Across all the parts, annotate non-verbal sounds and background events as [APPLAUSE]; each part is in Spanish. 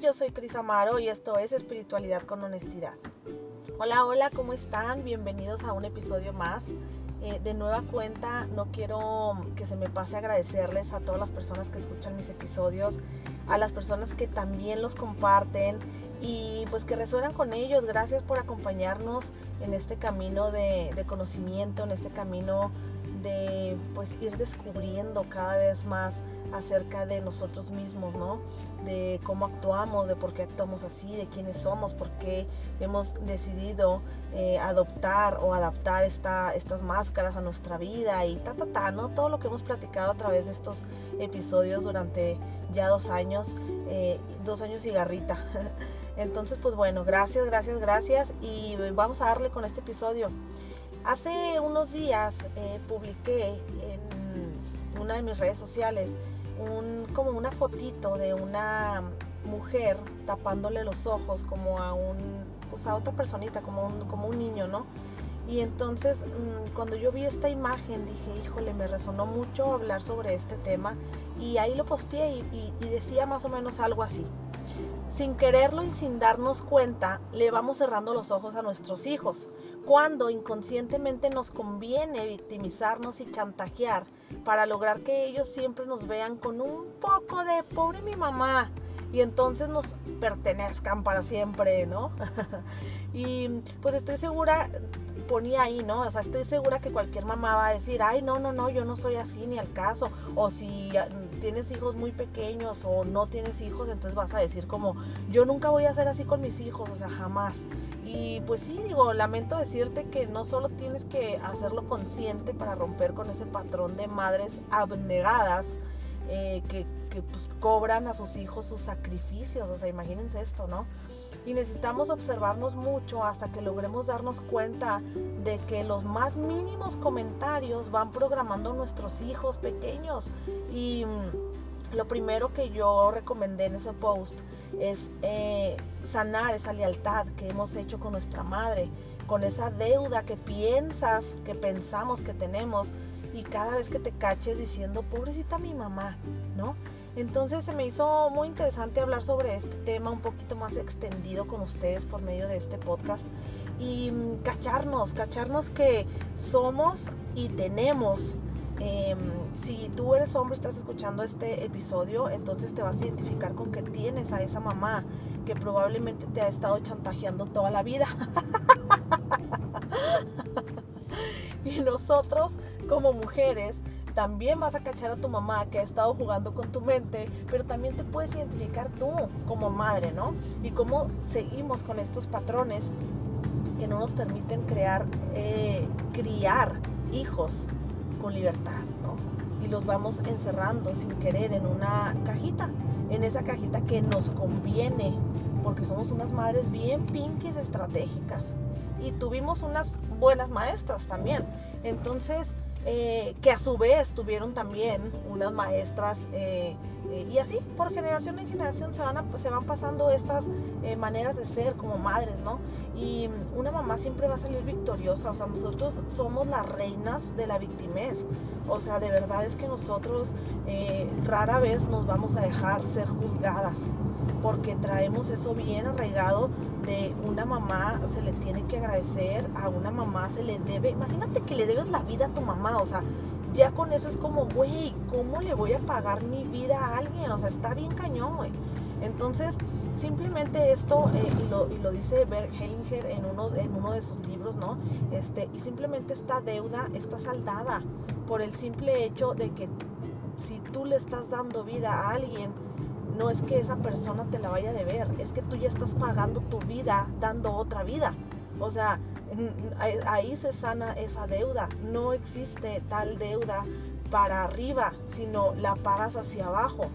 Yo soy Cris Amaro y esto es Espiritualidad con Honestidad. Hola, hola, ¿cómo están? Bienvenidos a un episodio más. Eh, de nueva cuenta, no quiero que se me pase agradecerles a todas las personas que escuchan mis episodios, a las personas que también los comparten y pues que resuenan con ellos. Gracias por acompañarnos en este camino de, de conocimiento, en este camino de pues ir descubriendo cada vez más acerca de nosotros mismos, ¿no? De cómo actuamos, de por qué actuamos así, de quiénes somos, por qué hemos decidido eh, adoptar o adaptar esta, estas máscaras a nuestra vida y ta, ta, ta, ¿no? Todo lo que hemos platicado a través de estos episodios durante ya dos años, eh, dos años y garrita. [LAUGHS] Entonces, pues bueno, gracias, gracias, gracias y vamos a darle con este episodio. Hace unos días eh, publiqué en una de mis redes sociales un, como una fotito de una mujer tapándole los ojos como a un pues a otra personita como un, como un niño no y entonces mm, cuando yo vi esta imagen dije híjole me resonó mucho hablar sobre este tema y ahí lo posteé y decía más o menos algo así sin quererlo y sin darnos cuenta, le vamos cerrando los ojos a nuestros hijos, cuando inconscientemente nos conviene victimizarnos y chantajear para lograr que ellos siempre nos vean con un poco de pobre mi mamá y entonces nos pertenezcan para siempre, ¿no? [LAUGHS] y pues estoy segura, ponía ahí, ¿no? O sea, estoy segura que cualquier mamá va a decir, ay, no, no, no, yo no soy así ni al caso. O si tienes hijos muy pequeños o no tienes hijos, entonces vas a decir como, yo nunca voy a ser así con mis hijos, o sea, jamás. Y pues sí, digo, lamento decirte que no solo tienes que hacerlo consciente para romper con ese patrón de madres abnegadas eh, que, que pues, cobran a sus hijos sus sacrificios, o sea, imagínense esto, ¿no? Y necesitamos observarnos mucho hasta que logremos darnos cuenta de que los más mínimos comentarios van programando nuestros hijos pequeños y mm, lo primero que yo recomendé en ese post es eh, sanar esa lealtad que hemos hecho con nuestra madre, con esa deuda que piensas, que pensamos que tenemos y cada vez que te caches diciendo, pobrecita mi mamá, ¿no? Entonces se me hizo muy interesante hablar sobre este tema un poquito más extendido con ustedes por medio de este podcast y mm, cacharnos, cacharnos que somos y tenemos. Em, si tú eres hombre estás escuchando este episodio, entonces te vas a identificar con que tienes a esa mamá que probablemente te ha estado chantajeando toda la vida. [LAUGHS] y nosotros como mujeres también vas a cachar a tu mamá que ha estado jugando con tu mente, pero también te puedes identificar tú como madre, ¿no? Y cómo seguimos con estos patrones que no nos permiten crear, eh, criar hijos con libertad, ¿no? Y los vamos encerrando sin querer en una cajita, en esa cajita que nos conviene, porque somos unas madres bien pinkies estratégicas. Y tuvimos unas buenas maestras también. Entonces, eh, que a su vez tuvieron también unas maestras eh, eh, y así por generación en generación se van, se van pasando estas maneras de ser como madres, ¿no? Y una mamá siempre va a salir victoriosa, o sea, nosotros somos las reinas de la victimez, o sea, de verdad es que nosotros rara vez nos vamos a dejar ser juzgadas, porque traemos eso bien arraigado de una mamá se le tiene que agradecer, a una mamá se le debe, imagínate que le debes la vida a tu mamá, o sea, ya con eso es como, güey, ¿cómo le voy a pagar mi vida a alguien? O sea, está bien cañón, güey. Entonces, simplemente esto, eh, y, lo, lo, dice Bert Hellinger en, unos, en uno de sus libros, ¿no? Este, y simplemente esta deuda está saldada por el simple hecho de que si tú le estás dando vida a alguien, no es que esa persona te la vaya a deber, es que tú ya estás pagando tu vida dando otra vida. O sea, ahí se sana esa deuda. No existe tal deuda para arriba, sino la pagas hacia abajo.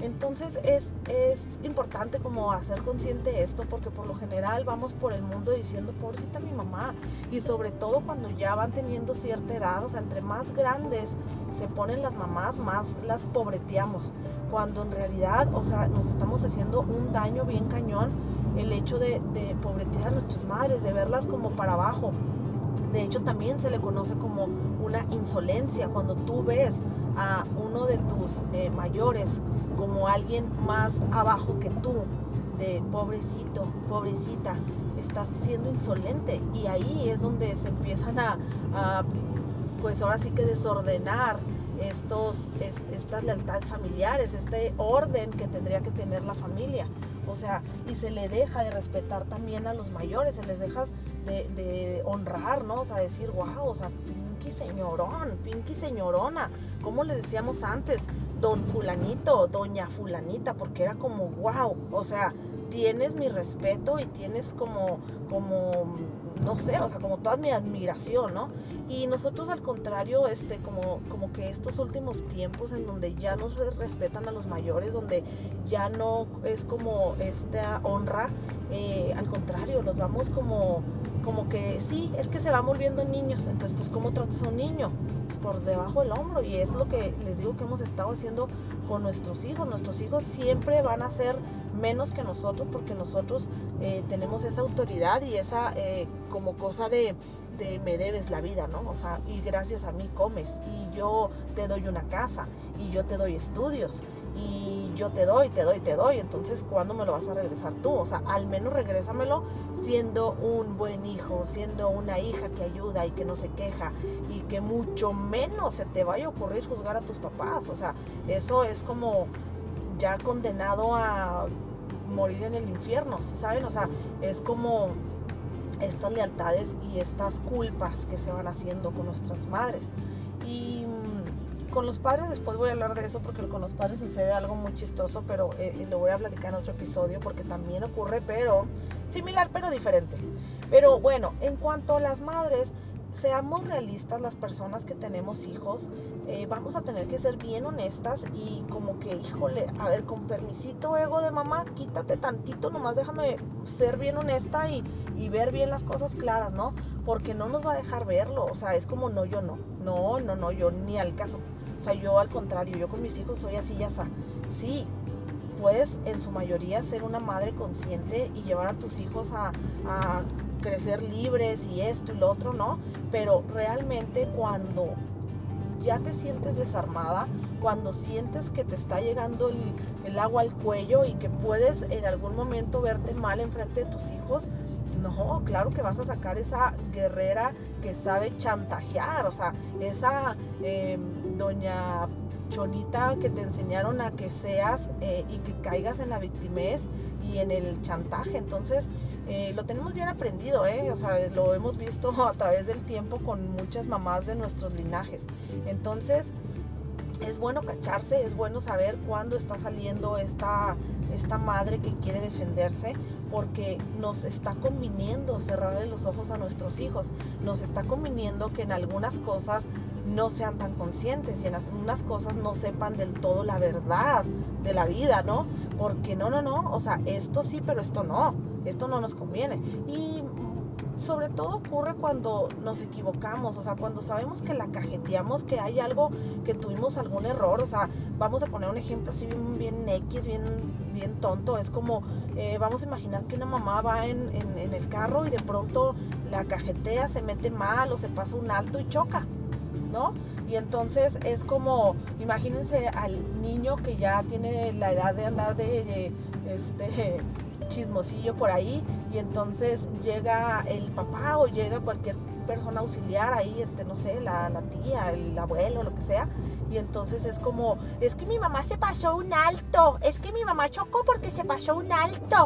Entonces es, es, importante como hacer consciente esto porque por lo general vamos por el mundo diciendo pobrecita mi mamá y sobre todo cuando ya van teniendo cierta edad, o sea, entre más grandes se ponen las mamás, más las pobreteamos. Cuando en realidad, o sea, nos estamos haciendo un daño bien cañón el hecho de, de pobretear a nuestras madres, de verlas como para abajo. De hecho, también se le conoce como una insolencia. Cuando tú ves a uno de tus eh, mayores como alguien más abajo que tú de pobrecito, pobrecita, estás siendo insolente. Y ahí es donde se empiezan a, pues ahora sí que desordenar estos, estas lealtades familiares, este orden que tendría que tener la familia. O sea, y se le deja de respetar también a los mayores, se les deja de, honrar, ¿no? O sea, decir, wow, o sea, pinky señorón, pinky señorona, como les decíamos antes, don fulanito, doña fulanita, porque era como, wow, o sea, tienes mi respeto y tienes como, como, no sé, o sea, como toda mi admiración, ¿no? Y nosotros al contrario, este, como, como que estos últimos tiempos en donde ya nos respetan a los mayores, donde ya no es como esta honra, eh, al contrario, los vamos como, como que sí, es que se van volviendo niños, entonces pues ¿cómo tratas a un niño? Pues por debajo del hombro y es lo que les digo que hemos estado haciendo con nuestros hijos, nuestros hijos siempre van a ser menos que nosotros porque nosotros eh, tenemos esa autoridad y esa eh, como cosa de, de, me debes la vida, ¿no? O sea, y gracias a mí comes y yo te doy una casa y yo te doy estudios y yo te doy, te doy, te doy, entonces ¿cuándo me lo vas a regresar tú? O sea, al menos regrésamelo siendo un buen hijo, siendo una hija que ayuda y que no se queja y que mucho menos se te vaya a ocurrir juzgar a tus papás, o sea, eso es como ya condenado a morir en el infierno, ¿saben? O sea, es como estas lealtades y estas culpas que se van haciendo con nuestras madres. Y mm, con los padres, después voy a hablar de eso porque con los padres sucede algo muy chistoso, pero eh, lo voy a platicar en otro episodio porque también ocurre, pero similar, pero diferente. Pero bueno, en cuanto a las madres, seamos realistas las personas que tenemos hijos, eh, vamos a tener que ser bien honestas y como que, híjole, a ver, con permisito ego de mamá, quítate tantito, nomás déjame ser bien honesta y, y ver bien las cosas claras, ¿no? Porque no nos va a dejar verlo, o sea, es como no, yo no, no, no, no, yo ni al caso. O sea, yo al contrario, yo con mis hijos soy así, ya está. Sí, puedes en su mayoría ser una madre consciente y llevar a tus hijos a, a crecer libres y esto y lo otro, ¿no? Pero realmente cuando ya te sientes desarmada, cuando sientes que te está llegando el, agua al cuello y que puedes en algún momento verte mal enfrente de tus hijos, no, claro que vas a sacar esa guerrera que sabe chantajear, o sea, esa em, doña chonita que te enseñaron a que seas eh, y que caigas en la victimez y en el chantaje. Entonces, eh, lo tenemos bien aprendido, ¿eh? O sea, lo hemos visto [LAUGHS] a través del tiempo con muchas mamás de nuestros linajes. Entonces, es bueno cacharse, es bueno saber cuándo está saliendo esta, esta madre que quiere defenderse, porque nos está conviniendo cerrarle los ojos a nuestros hijos, nos está conviniendo que en algunas cosas no sean tan conscientes y en algunas cosas no sepan del todo la verdad de la vida, ¿no? Porque no, no, no, o sea, esto sí, pero esto no esto no nos conviene. Y sobre todo ocurre cuando nos equivocamos, o sea, cuando sabemos que la cajeteamos, que hay algo, que tuvimos algún error, o sea, vamos a poner un ejemplo así bien, X, bien, bien tonto, es como, eh, vamos a imaginar que una mamá va en, en el carro y de pronto la cajetea, se mete mal o se pasa un alto y choca, ¿no? Y entonces es como, imagínense al niño que ya tiene la edad de andar de, este, chismosillo por ahí y entonces llega el papá o llega cualquier persona auxiliar ahí, este, no sé, la, la tía, el abuelo, lo que sea, y entonces es como, es que mi mamá se pasó un alto, es que mi mamá chocó porque se pasó un alto.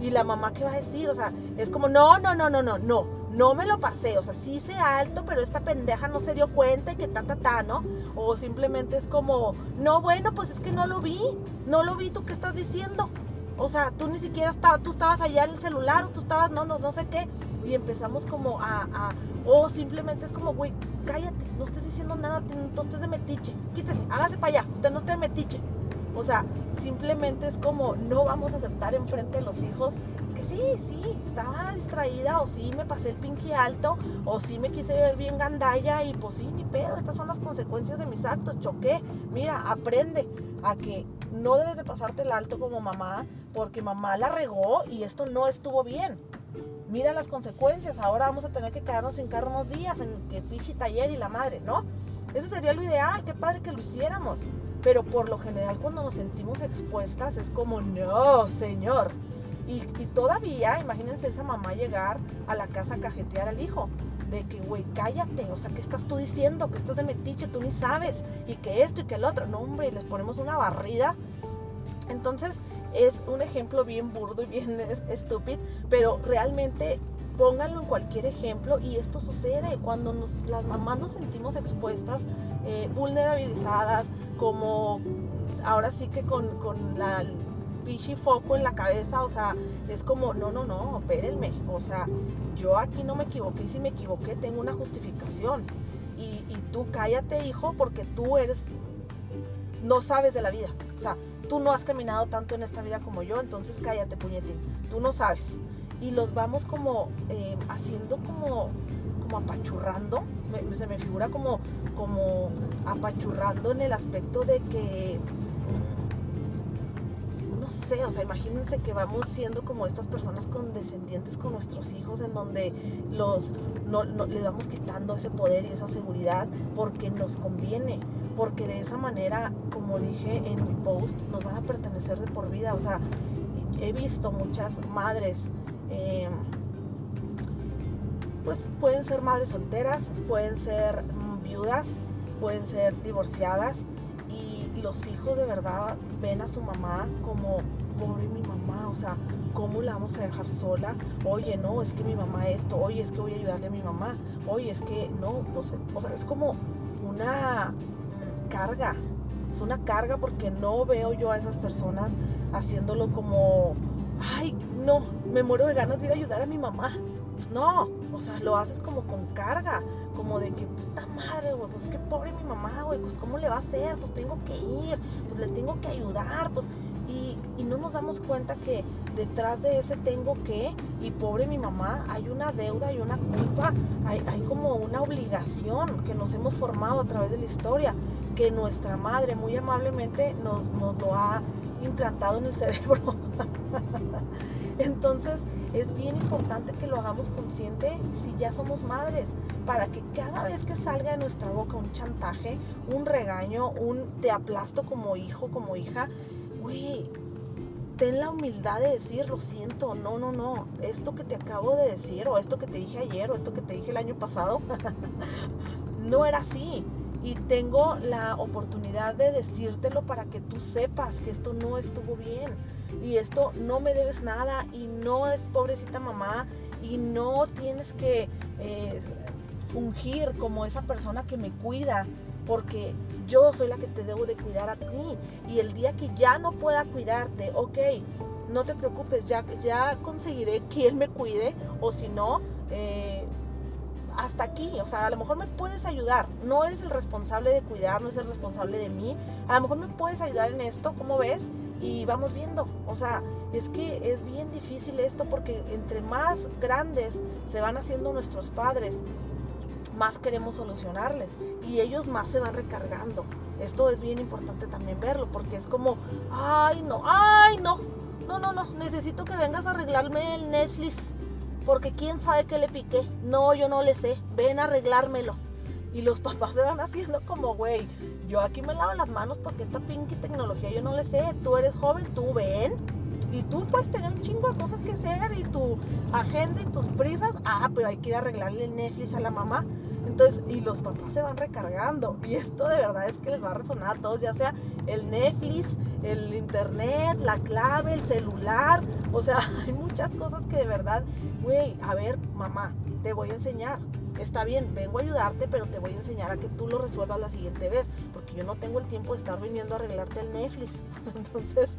Y la mamá, ¿qué va a decir? O sea, es como, no, no, no, no, no, no, no me lo pasé, o sea, sí hice alto, pero esta pendeja no se dio cuenta y que ta, ta, ta, ¿no? O simplemente es como, no, bueno, pues es que no lo vi, no lo vi, ¿tú qué estás diciendo? O sea, tú ni siquiera estabas, tú estabas allá en el celular o tú estabas, no, no, no sé qué. Y empezamos como a, o simplemente es como, güey, cállate, no estés diciendo nada, no estés de metiche, quítese, hágase para allá, usted no esté de metiche. O sea, simplemente es como, no vamos a aceptar enfrente de los hijos sí, sí, estaba distraída o sí me pasé el pinky alto o sí me quise ver bien gandalla y pues sí, ni pedo, estas son las consecuencias de mis actos, choqué. Mira, aprende a que no debes de pasarte el alto como mamá porque mamá la regó y esto no estuvo bien. Mira las consecuencias, ahora vamos a tener que quedarnos sin carro unos días en que pichi taller y la madre, ¿no? Eso sería lo ideal, qué padre que lo hiciéramos. Pero por lo general cuando nos sentimos expuestas es como, no, señor, Y, todavía, imagínense esa mamá llegar a la casa a cajetear al hijo. De que, güey, cállate, o sea, ¿qué estás tú diciendo? Que estás de metiche, tú ni sabes. Y que esto y que el otro. No, hombre, les ponemos una barrida. Entonces, es un ejemplo bien burdo y bien [LAUGHS] estúpido, pero realmente pónganlo en cualquier ejemplo y esto sucede cuando las mamás nos sentimos expuestas, eh, vulnerabilizadas, como ahora sí que con, con la pichi foco en la cabeza, o sea, es como, no, no, no, espérenme, o sea, yo aquí no me equivoqué y si me equivoqué tengo una justificación. Y, y tú cállate, hijo, porque tú eres, no sabes de la vida, o sea, tú no has caminado tanto en esta vida como yo, entonces cállate, puñetín, tú no sabes. Y los vamos como eh, haciendo como, como apachurrando, se me figura como, como apachurrando en el aspecto de que o sea, imagínense que vamos siendo como estas personas condescendientes con nuestros hijos, en donde los no, les vamos quitando ese poder y esa seguridad porque nos conviene porque de esa manera, como dije en mi post, nos van a pertenecer de por vida. O sea, he visto muchas madres, em, pues pueden ser madres solteras, pueden ser viudas, pueden ser divorciadas y los hijos de verdad ven a su mamá como, pobre mi mamá, o sea, ¿cómo la vamos a dejar sola? Oye, no, es que mi mamá esto, oye, es que voy a ayudarle a mi mamá, oye, es que no, no sé, o sea, es como una carga, es una carga porque no veo yo a esas personas haciéndolo como, ay, no, me muero de ganas de ir a ayudar a mi mamá. No, o sea, lo haces como con carga, como de que puta madre, güey, pues que pobre mi mamá, güey, pues cómo le va a hacer, pues tengo que ir, pues le tengo que ayudar, pues y, no nos damos cuenta que detrás de ese tengo que, y pobre mi mamá, hay una deuda y una culpa, hay, como una obligación que nos hemos formado a través de la historia, que nuestra madre muy amablemente nos lo ha implantado en el [LAUGHS] cerebro. Entonces es bien importante que lo hagamos consciente si ya somos madres, para que cada vez que salga de nuestra boca un chantaje, un regaño, un te aplasto como hijo, como hija, güey, ten la humildad de decir, lo siento, no, no, no, esto que te acabo de decir, o esto que te dije ayer, o esto que te dije el año pasado, [LAUGHS] no era así. Y tengo la oportunidad de decírtelo para que tú sepas que esto no estuvo bien. Y esto no me debes nada y no es pobrecita mamá y no tienes que eh, fungir como esa persona que me cuida porque yo soy la que te debo de cuidar a ti. Y el día que ya no pueda cuidarte, ok, no te preocupes, ya, ya conseguiré quien me cuide o si no, eh, hasta aquí, o sea, a lo mejor me puedes ayudar, no eres el responsable de cuidar, no eres el responsable de mí, a lo mejor me puedes ayudar en esto, ¿cómo ves? Y vamos viendo, o sea, es que es bien difícil esto porque entre más grandes se van haciendo nuestros padres, más queremos solucionarles y ellos más se van recargando. Esto es bien importante también verlo porque es como, ay no, ay no, no, no, no, necesito que vengas a arreglarme el Netflix porque quién sabe qué le piqué. No, yo no le sé, ven a arreglármelo. Y los [LAUGHS] papás se van haciendo como, güey, yo aquí me lavo las manos porque esta pinky tecnología yo no le sé. Tú eres joven, tú ven. Y tú puedes tener un chingo de cosas que hacer y tu agenda y tus prisas. Ah, pero hay que ir a arreglarle el Netflix a la mamá. Entonces, y los papás se van recargando. Y esto de verdad es que les va a resonar a todos, ya sea el Netflix, el internet, la clave, el celular. O sea, [LAUGHS] hay muchas cosas que de verdad, güey, a ver, mamá, te voy a enseñar. Está bien, vengo a ayudarte, pero te voy a enseñar a que tú lo resuelvas la siguiente vez, porque yo no tengo el tiempo de estar viniendo a arreglarte el Netflix. [LAUGHS] Entonces,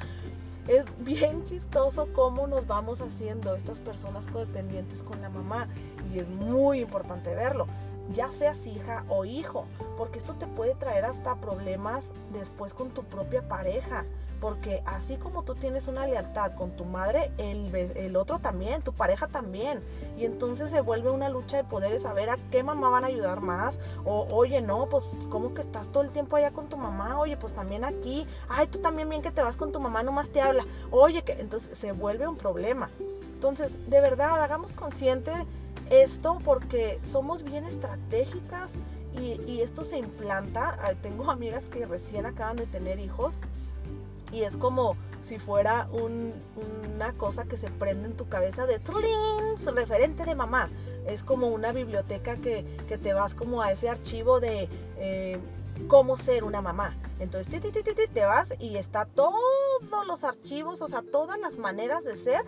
es bien chistoso cómo nos vamos haciendo estas personas codependientes con la mamá y es muy importante verlo ya seas hija o hijo, porque esto te puede traer hasta problemas después con tu propia pareja, porque así como tú tienes una lealtad con tu madre, el, el otro también, tu pareja también, y entonces se vuelve una lucha de poder saber a qué mamá van a ayudar más, o oye, no, pues como que estás todo el tiempo allá con tu mamá, oye, pues también aquí, ay, tú también bien que te vas con tu mamá, nomás te habla, oye, que entonces se vuelve un problema. Entonces, de verdad, hagamos consciente esto porque somos bien estratégicas y, esto se implanta. Tengo amigas que recién acaban de tener hijos y es como si fuera una cosa que se prende en tu cabeza de Tlins, referente de mamá. Es como una biblioteca que, te vas como a ese archivo de eh, cómo ser una mamá. Entonces te vas y está todos los archivos, o sea, todas las maneras de ser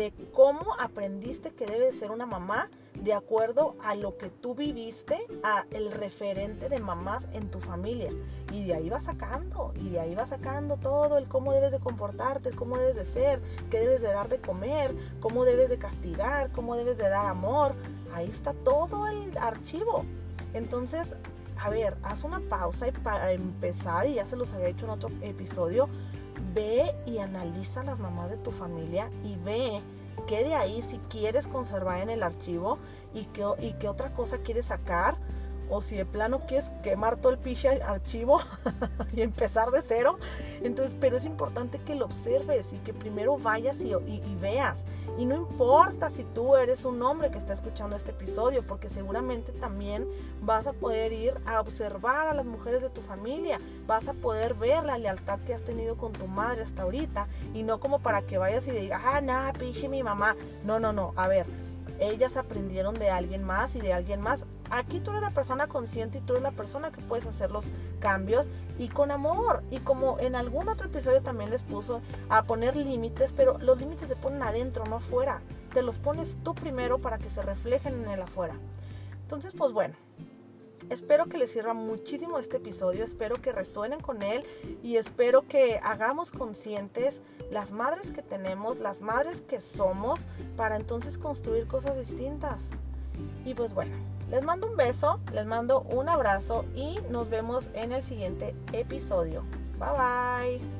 de cómo aprendiste que debe de ser una mamá de acuerdo a lo que tú viviste, a el referente de mamás en tu familia. Y de ahí vas sacando, y de ahí vas sacando todo el cómo debes de comportarte, el cómo debes de ser, qué debes de dar de comer, cómo debes de castigar, cómo debes de dar amor. Ahí está todo el archivo. Entonces, a ver, haz una pausa y para empezar, y ya se los había dicho en otro episodio, ve y analiza las mamás de tu familia y ve qué de ahí si quieres conservar en el archivo y qué, y qué otra cosa quieres sacar o si de plano quieres quemar todo el piche archivo [LAUGHS] y empezar de cero. Entonces, pero es importante que lo observes y que primero vayas y, veas. Y no importa si tú eres un hombre que está escuchando este episodio, porque seguramente también vas a poder ir a observar a las mujeres de tu familia, vas a poder ver la lealtad que has tenido con tu madre hasta ahorita y no como para que vayas y digas, ah, nada, piche mi mamá. No, no, no, a ver ellas aprendieron de alguien más y de alguien más. Aquí tú eres la persona consciente y tú eres la persona que puedes hacer los cambios y con amor. Y como en algún otro episodio también les puso a poner límites, pero los límites se ponen adentro, no afuera. Te los pones tú primero para que se reflejen en el afuera. Entonces, pues bueno, Espero que les sirva muchísimo este episodio, espero que resuenen con él y espero que hagamos conscientes las madres que tenemos, las madres que somos, para entonces construir cosas distintas. Y pues bueno, les mando un beso, les mando un abrazo y nos vemos en el siguiente episodio. Bye bye.